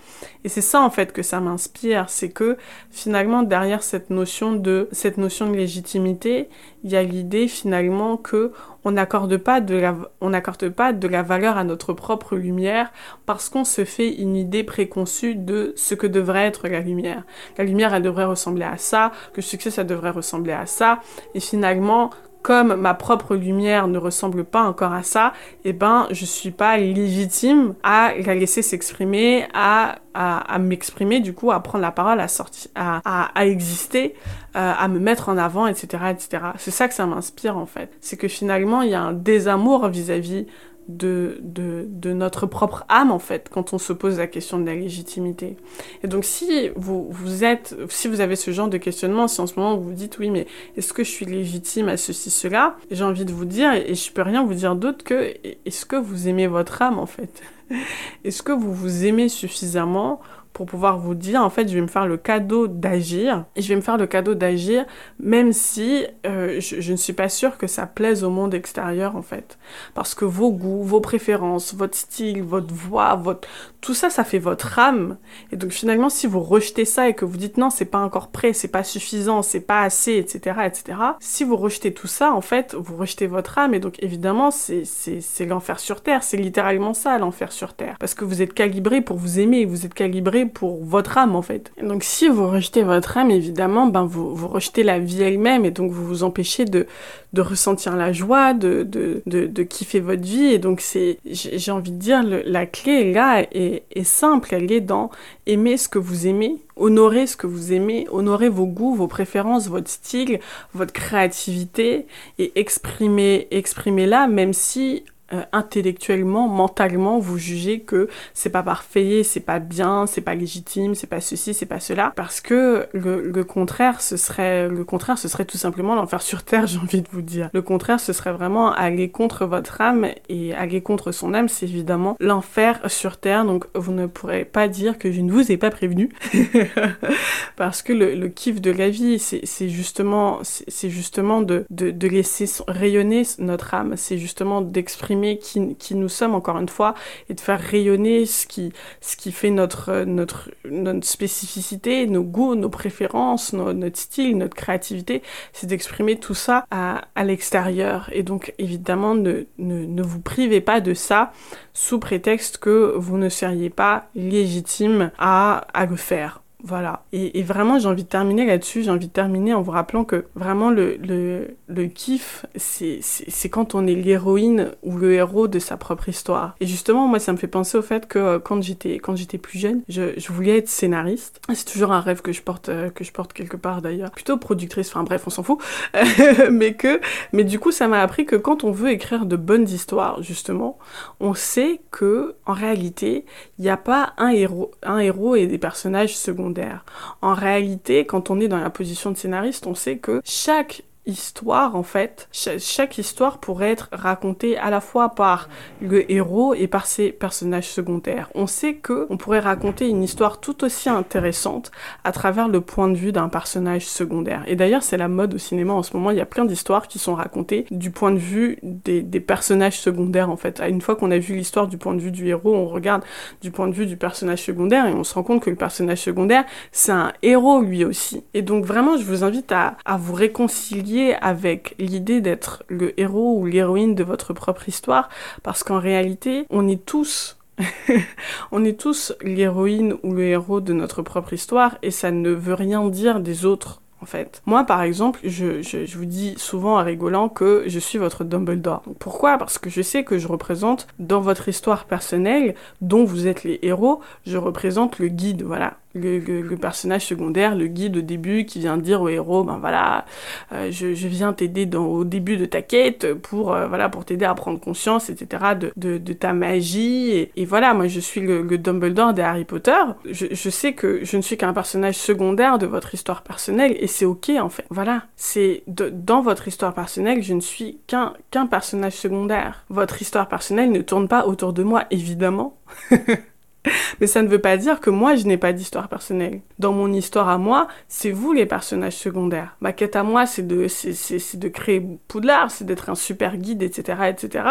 Et c'est ça en fait que ça m'inspire. C'est que finalement derrière cette notion de cette notion de légitimité il y a l'idée finalement que on n'accorde pas de la on n'accorde pas de la valeur à notre propre lumière parce qu'on se fait une idée préconçue de ce que devrait être la lumière. La lumière, elle devrait ressembler à ça, que le succès, ça devrait ressembler à ça. Et finalement, comme ma propre lumière ne ressemble pas encore à ça, eh ben, je suis pas légitime à la laisser s'exprimer, à, à, m'exprimer, du coup, à prendre la parole, à sortir, à, à, exister, euh, à me mettre en avant, etc., etc. C'est ça que ça m'inspire, en fait. C'est que finalement, il y a un désamour vis-à-vis de, de, de, notre propre âme en fait quand on se pose la question de la légitimité. Et donc si vous, vous êtes, si vous avez ce genre de questionnement, si en ce moment vous vous dites oui mais est-ce que je suis légitime à ceci, cela, j'ai envie de vous dire, et je peux rien vous dire d'autre que est-ce que vous aimez votre âme en fait? Est-ce que vous vous aimez suffisamment pour pouvoir vous dire, en fait, je vais me faire le cadeau d'agir. Et je vais me faire le cadeau d'agir, même si euh, je, ne suis pas sûre que ça plaise au monde extérieur, en fait. Parce que vos goûts, vos préférences, votre style, votre voix, votre... tout ça, ça fait votre âme. Et donc, finalement, si vous rejetez ça et que vous dites non, c'est pas encore prêt, c'est pas suffisant, c'est pas assez, etc., etc., si vous rejetez tout ça, en fait, vous rejetez votre âme. Et donc, évidemment, c'est l'enfer sur Terre. C'est littéralement ça, l'enfer sur Terre. Parce que vous êtes calibré pour vous aimer, vous êtes calibré pour votre âme en fait. donc si vous rejetez votre âme, évidemment, ben vous, vous rejetez la vie elle-même et donc vous vous empêchez de, de ressentir la joie, de, de, de, kiffer votre vie. Et donc c'est, j'ai envie de dire, la clé là est, est simple, elle est dans aimer ce que vous aimez, honorer ce que vous aimez, honorer vos goûts, vos préférences, votre style, votre créativité et exprimer, exprimer là, même si euh, intellectuellement, mentalement, vous jugez que c'est pas parfait, c'est pas bien, c'est pas légitime, c'est pas ceci, c'est pas cela, parce que le, contraire, ce serait le contraire, ce serait tout simplement l'enfer sur terre, j'ai envie de vous dire. Le contraire, ce serait vraiment aller contre votre âme et aller contre son âme, c'est évidemment l'enfer sur terre. Donc vous ne pourrez pas dire que je ne vous ai pas prévenu, parce que le, kiff de la vie, c'est justement, c'est justement de laisser rayonner notre âme, c'est justement d'exprimer qui, nous sommes, encore une fois, et de faire rayonner ce qui, ce qui fait notre, notre, notre spécificité, nos goûts, nos préférences, notre style, notre créativité, c'est d'exprimer tout ça à, à l'extérieur. Et donc, évidemment, ne, ne, ne vous privez pas de ça sous prétexte que vous ne seriez pas légitime à, à le faire. Voilà. Et, vraiment, j'ai envie de terminer là-dessus. J'ai envie de terminer en vous rappelant que vraiment le, le, le kiff, c'est quand on est l'héroïne ou le héros de sa propre histoire. Et justement, moi, ça me fait penser au fait que euh, quand j'étais quand j'étais plus jeune, je, je, voulais être scénariste. C'est toujours un rêve que je porte euh, que je porte quelque part d'ailleurs. Plutôt productrice. Enfin bref, on s'en fout. mais que mais du coup, ça m'a appris que quand on veut écrire de bonnes histoires, justement, on sait que en réalité, il n'y a pas un héros un héros et des personnages secondaires en réalité, quand on est dans la position de scénariste, on sait que chaque histoire en fait, chaque histoire pourrait être racontée à la fois par le héros et par ses personnages secondaires. On sait que on pourrait raconter une histoire tout aussi intéressante à travers le point de vue d'un personnage secondaire. Et d'ailleurs, c'est la mode au cinéma en ce moment, il y a plein d'histoires qui sont racontées du point de vue des, personnages secondaires en fait. Une fois qu'on a vu l'histoire du point de vue du héros, on regarde du point de vue du personnage secondaire et on se rend compte que le personnage secondaire, c'est un héros lui aussi. Et donc vraiment, je vous invite à vous réconcilier avec l'idée d'être le héros ou l'héroïne de votre propre histoire, parce qu'en réalité, on est tous on est tous l'héroïne ou le héros de notre propre histoire et ça ne veut rien dire des autres en fait. Moi, par exemple, je, je, vous dis souvent en rigolant que je suis votre Dumbledore. pourquoi? Parce que je sais que je représente dans votre histoire personnelle, dont vous êtes les héros, je représente le guide, voilà le, personnage secondaire, le guide au début qui vient dire au héros, ben voilà, euh, je, je, viens t'aider au début de ta quête pour euh, voilà pour t'aider à prendre conscience, etc. de, de, de ta magie et, et, voilà, moi je suis le, le Dumbledore de Harry Potter. Je, je, sais que je ne suis qu'un personnage secondaire de votre histoire personnelle et c'est ok en fait. Voilà, c'est dans votre histoire personnelle, je ne suis qu'un qu'un personnage secondaire. Votre histoire personnelle ne tourne pas autour de moi évidemment. Mais ça ne veut pas dire que moi, je n'ai pas d'histoire personnelle. Dans mon histoire à moi, c'est vous les personnages secondaires. Ma quête à moi, c'est de, c'est, de créer Poudlard, c'est d'être un super guide, etc., etc.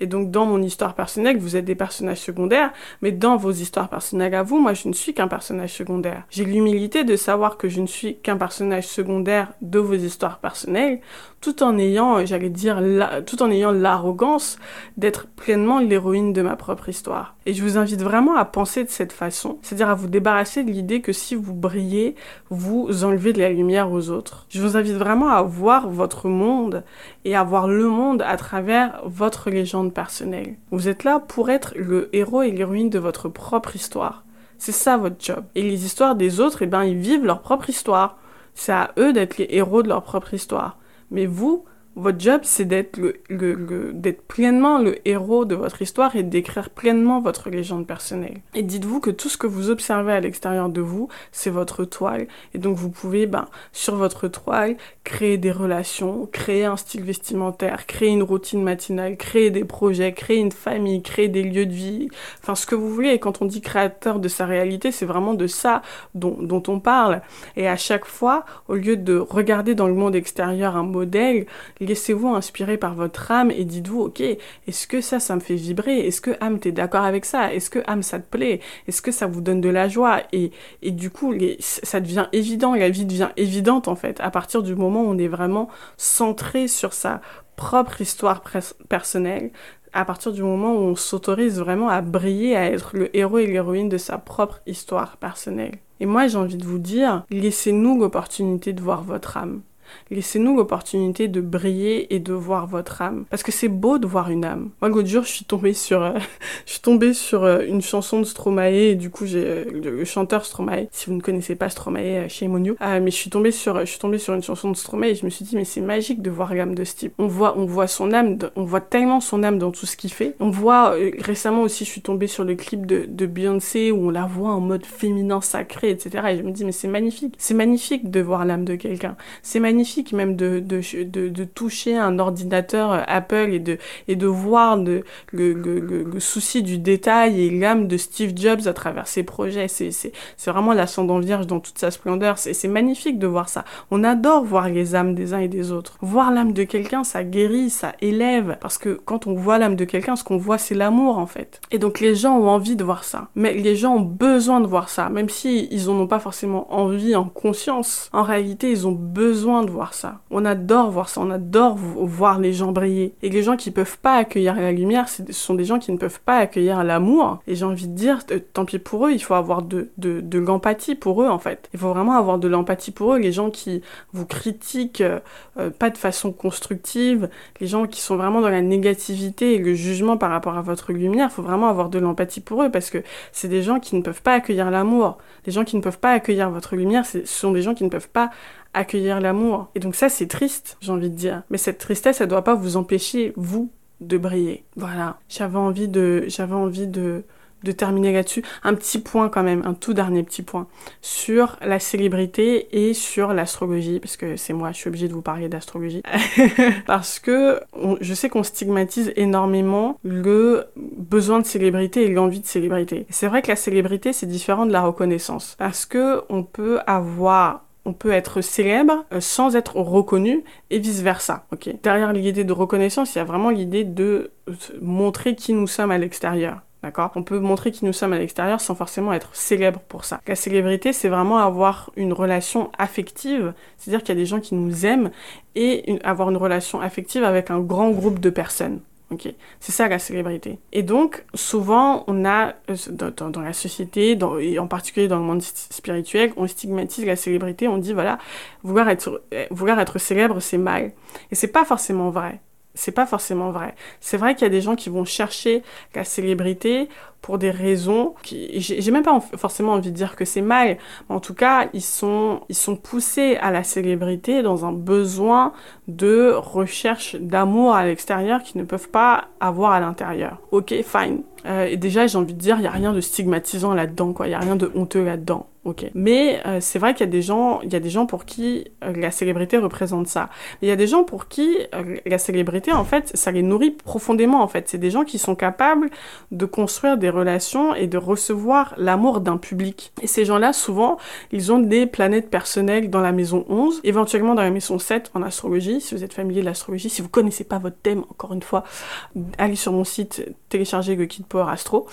Et donc, dans mon histoire personnelle, vous êtes des personnages secondaires, mais dans vos histoires personnelles à vous, moi, je ne suis qu'un personnage secondaire. J'ai l'humilité de savoir que je ne suis qu'un personnage secondaire de vos histoires personnelles, tout en ayant, j'allais dire, tout en ayant l'arrogance d'être pleinement l'héroïne de ma propre histoire. Et je vous invite vraiment à penser de cette façon, c'est-à-dire à vous débarrasser de l'idée que si vous brillez, vous enlevez de la lumière aux autres. Je vous invite vraiment à voir votre monde et à voir le monde à travers votre légende personnelle. Vous êtes là pour être le héros et l'héroïne de votre propre histoire. C'est ça votre job. Et les histoires des autres, eh ben, ils vivent leur propre histoire. C'est à eux d'être les héros de leur propre histoire. Mais vous, Votre job, c'est d'être le, le, d'être pleinement le héros de votre histoire et d'écrire pleinement votre légende personnelle. Et dites-vous que tout ce que vous observez à l'extérieur de vous, c'est votre toile. Et donc vous pouvez, ben, sur votre toile, créer des relations, créer un style vestimentaire, créer une routine matinale, créer des projets, créer une famille, créer des lieux de vie, enfin ce que vous voulez. Et quand on dit créateur de sa réalité, c'est vraiment de ça dont, dont on parle. Et à chaque fois, au lieu de regarder dans le monde extérieur un modèle, laissez-vous inspirer par votre âme et dites-vous, ok, est-ce que ça, ça me fait vibrer? Est-ce que âme, t'es d'accord avec ça? Est-ce que âme, ça te plaît? Est-ce que ça vous donne de la joie? Et, et du coup, ça devient évident, la vie devient évidente en fait, à partir du moment où on est vraiment centré sur sa propre histoire personnelle, à partir du moment où on s'autorise vraiment à briller, à être le héros et l'héroïne de sa propre histoire personnelle. Et moi, j'ai envie de vous dire, laissez-nous l'opportunité de voir votre âme. Laissez-nous l'opportunité de briller et de voir votre âme. Parce que c'est beau de voir une âme. Moi, l'autre jour, je suis tombée sur, euh, je suis tombée sur euh, une chanson de Stromae du coup, euh, le, chanteur Stromae. Si vous ne connaissez pas Stromae, chez Monio. mais je suis tombée sur, je suis tombée sur une chanson de Stromae et je me suis dit, mais c'est magique de voir l'âme de ce type. On voit, on voit son âme, on voit tellement son âme dans tout ce qu'il fait. On voit, récemment aussi, je suis tombée sur le clip de, de Beyoncé où on la voit en mode féminin sacré, etc. Et je me dis, mais c'est magnifique. C'est magnifique de voir l'âme de quelqu'un. C'est magnifique même de, de, de, toucher un ordinateur euh, Apple et de, et de voir le, le, le, souci du détail et l'âme de Steve Jobs à travers ses projets. C'est vraiment l'ascendant vierge dans toute sa splendeur. C'est magnifique de voir ça. On adore voir les âmes des uns et des autres. Voir l'âme de quelqu'un, ça guérit, ça élève. Parce que quand on voit l'âme de quelqu'un, ce qu'on voit, c'est l'amour en fait. Et donc les gens ont envie de voir ça. Mais les gens ont besoin de voir ça. Même si ils en ont pas forcément envie en conscience, en réalité, ils ont besoin de voir ça. On adore voir ça, on adore voir les gens briller. Et les gens qui peuvent pas accueillir la lumière, ce sont des gens qui ne peuvent pas accueillir l'amour. Et j'ai envie de dire, tant pis pour eux, il faut avoir de, de, l'empathie pour eux en fait. Il faut vraiment avoir de l'empathie pour eux. Les gens qui vous critiquent euh, pas de façon constructive, les gens qui sont vraiment dans la négativité et le jugement par rapport à votre lumière, il faut vraiment avoir de l'empathie pour eux parce que c'est des gens qui ne peuvent pas accueillir l'amour. Les gens qui ne peuvent pas accueillir votre lumière, ce sont des gens qui ne peuvent pas accueillir l'amour. Et donc ça, c'est triste, j'ai envie de dire. Mais cette tristesse, elle doit pas vous empêcher, vous, de briller. Voilà. J'avais envie de, j'avais envie de, terminer là-dessus. Un petit point quand même, un tout dernier petit point sur la célébrité et sur l'astrologie, parce que c'est moi, je suis obligée de vous parler d'astrologie, parce que je sais qu'on stigmatise énormément le besoin de célébrité et l'envie de célébrité. C'est vrai que la célébrité c'est différent de la reconnaissance, parce que on peut avoir on peut être célèbre euh, sans être reconnu et vice versa. Ok? Derrière l'idée de reconnaissance, il y a vraiment l'idée de euh, montrer qui nous sommes à l'extérieur. D'accord? On peut montrer qui nous sommes à l'extérieur sans forcément être célèbre pour ça. La célébrité, c'est vraiment avoir une relation affective, c'est-à-dire qu'il y a des gens qui nous aiment et avoir une relation affective avec un grand groupe de personnes. C'est ça la célébrité. Et donc, souvent, on a, euh, dans, la société, et en particulier dans le monde spirituel, on stigmatise la célébrité, on dit, voilà, vouloir être, euh, vouloir être célèbre, c'est mal. Et c'est pas forcément vrai c'est pas forcément vrai. C'est vrai qu'il y a des gens qui vont chercher la célébrité pour des raisons qui j'ai même pas forcément envie de dire que c'est mal, mais en tout cas, ils sont ils sont poussés à la célébrité dans un besoin de recherche d'amour à l'extérieur qu'ils ne peuvent pas avoir à l'intérieur. OK, fine. Euh, et déjà, j'ai envie de dire, il y a rien de stigmatisant là-dedans quoi, il y a rien de honteux là-dedans. Ok. Mais euh, c'est vrai qu'il y a des gens, il y a des gens pour qui euh, la célébrité représente ça. il y a des gens pour qui euh, la célébrité, en fait, ça les nourrit profondément. En fait, c'est des gens qui sont capables de construire des relations et de recevoir l'amour d'un public. Et ces gens-là, souvent, ils ont des planètes personnelles dans la maison 11, éventuellement dans la maison 7 en astrologie. Si vous êtes familier de l'astrologie, si vous connaissez pas votre thème, encore une fois, allez sur mon site, téléchargez le kit Power Astro.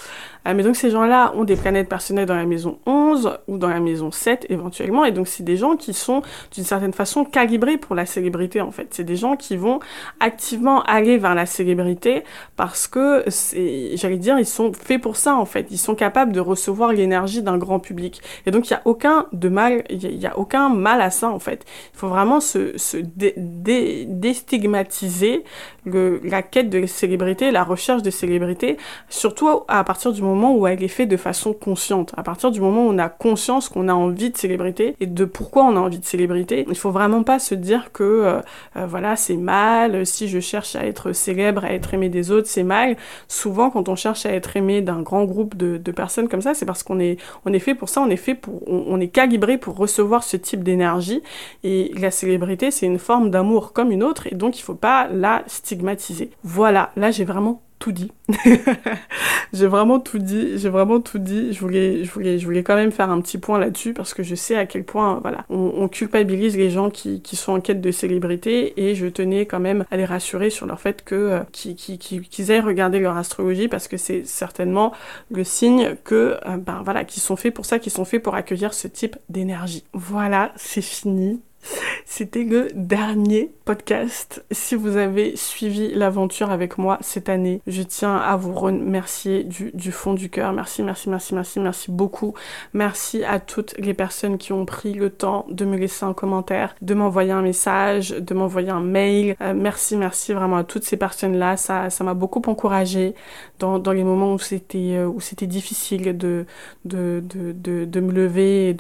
mais donc ces gens-là ont des planètes personnelles dans la maison 11 ou dans la maison 7 éventuellement. Et donc c'est des gens qui sont d'une certaine façon calibrés pour la célébrité en fait. C'est des gens qui vont activement aller vers la célébrité parce que c'est, j'allais dire, ils sont faits pour ça en fait. Ils sont capables de recevoir l'énergie d'un grand public. Et donc il y a aucun de mal, il y, a aucun mal à ça en fait. Il faut vraiment se, se déstigmatiser la quête de célébrité, la recherche de célébrité, surtout à partir du moment où elle est faite de façon consciente. À partir du moment où on a conscience qu'on a envie de célébrité et de pourquoi on a envie de célébrité. Il faut vraiment pas se dire que euh, euh, voilà c'est mal, si je cherche à être célèbre, à être aimé des autres, c'est mal. Souvent quand on cherche à être aimé d'un grand groupe de, personnes comme ça, c'est parce qu'on est, on est fait pour ça, on est fait pour, on, est calibré pour recevoir ce type d'énergie. Et la célébrité, c'est une forme d'amour comme une autre, et donc il faut pas la stigmatiser. Voilà, là j'ai vraiment tout dit. j'ai vraiment tout dit, j'ai vraiment tout dit. Je voulais, je voulais, je voulais quand même faire un petit point là-dessus parce que je sais à quel point, voilà, on, culpabilise les gens qui, qui, sont en quête de célébrité et je tenais quand même à les rassurer sur leur fait que euh, qu'ils aient regardé leur astrologie parce que c'est certainement le signe que, euh, ben voilà, qu'ils sont faits pour ça, qu'ils sont faits pour accueillir ce type d'énergie. Voilà, c'est fini. C'était le dernier podcast. Si vous avez suivi l'aventure avec moi cette année, je tiens à vous remercier du, fond du cœur. Merci, merci, merci, merci, merci beaucoup. Merci à toutes les personnes qui ont pris le temps de me laisser un commentaire, de m'envoyer un message, de m'envoyer un mail. Euh, merci, merci vraiment à toutes ces personnes-là. Ça, m'a beaucoup encouragé dans, les moments où c'était euh, difficile de me lever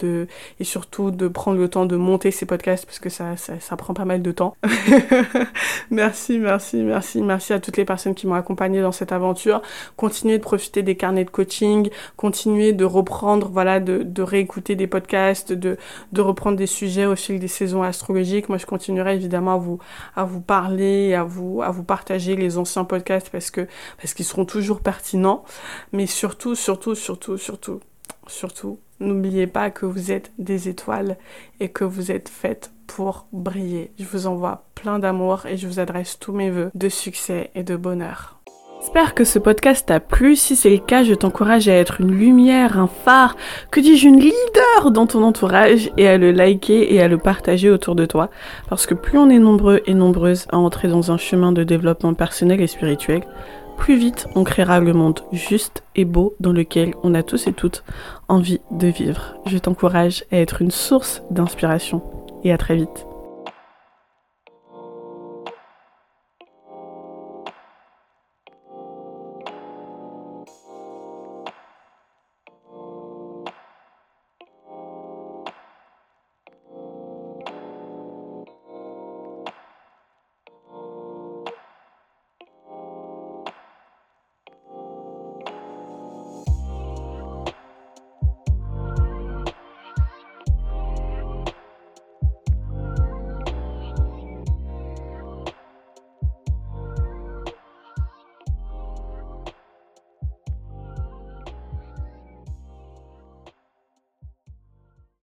et surtout de prendre le temps de monter ces podcasts parce que ça, prend pas mal de temps. merci, merci, merci, merci à toutes les personnes qui m'ont accompagné dans cette aventure. Continuez de profiter des carnets de coaching, continuez de reprendre, voilà, de, réécouter des podcasts, de, de reprendre des sujets au fil des saisons astrologiques. Moi, je continuerai évidemment à vous, à vous parler, à vous, à vous partager les anciens podcasts parce que, parce qu'ils seront toujours pertinents. Mais surtout, surtout, surtout, surtout, surtout, n'oubliez pas que vous êtes des étoiles et que vous êtes faites pour briller. Je vous envoie plein d'amour et je vous adresse tous mes voeux de succès et de bonheur. J'espère que ce podcast t'a plu. Si c'est le cas, je t'encourage à être une lumière, un phare, que dis-je, une leader dans ton entourage et à le liker et à le partager autour de toi. Parce que plus on est nombreux et nombreuses à entrer dans un chemin de développement personnel et spirituel, plus vite on créera le monde juste et beau dans lequel on a tous et toutes envie de vivre. Je t'encourage à être une source d'inspiration et à très vite.